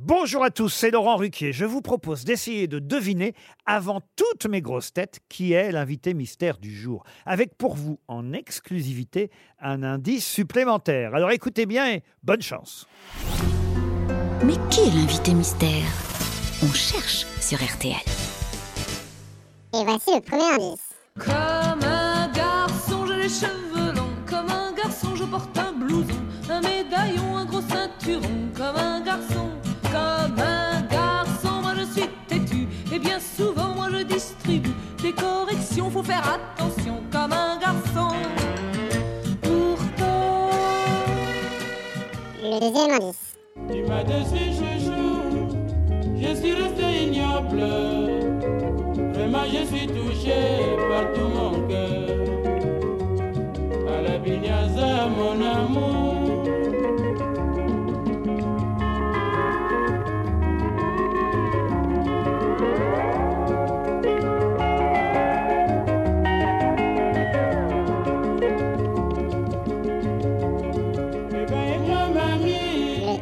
Bonjour à tous, c'est Laurent Ruquier. Je vous propose d'essayer de deviner, avant toutes mes grosses têtes, qui est l'invité mystère du jour. Avec pour vous, en exclusivité, un indice supplémentaire. Alors écoutez bien et bonne chance. Mais qui est l'invité mystère? On cherche sur RTL. Et voici le premier indice. Comme un garçon, j'ai les cheveux longs. Comme un garçon, je porte un blouson, un médaillon, un gros ceinturon. Je distribue des corrections. Faut faire attention, comme un garçon. Pourtant. Le deuxième indice. Tu m'as déçu, chouchou. Je suis resté ignoble. Vraiment, je suis touché par tout mon cœur. À la bignaza, mon amour.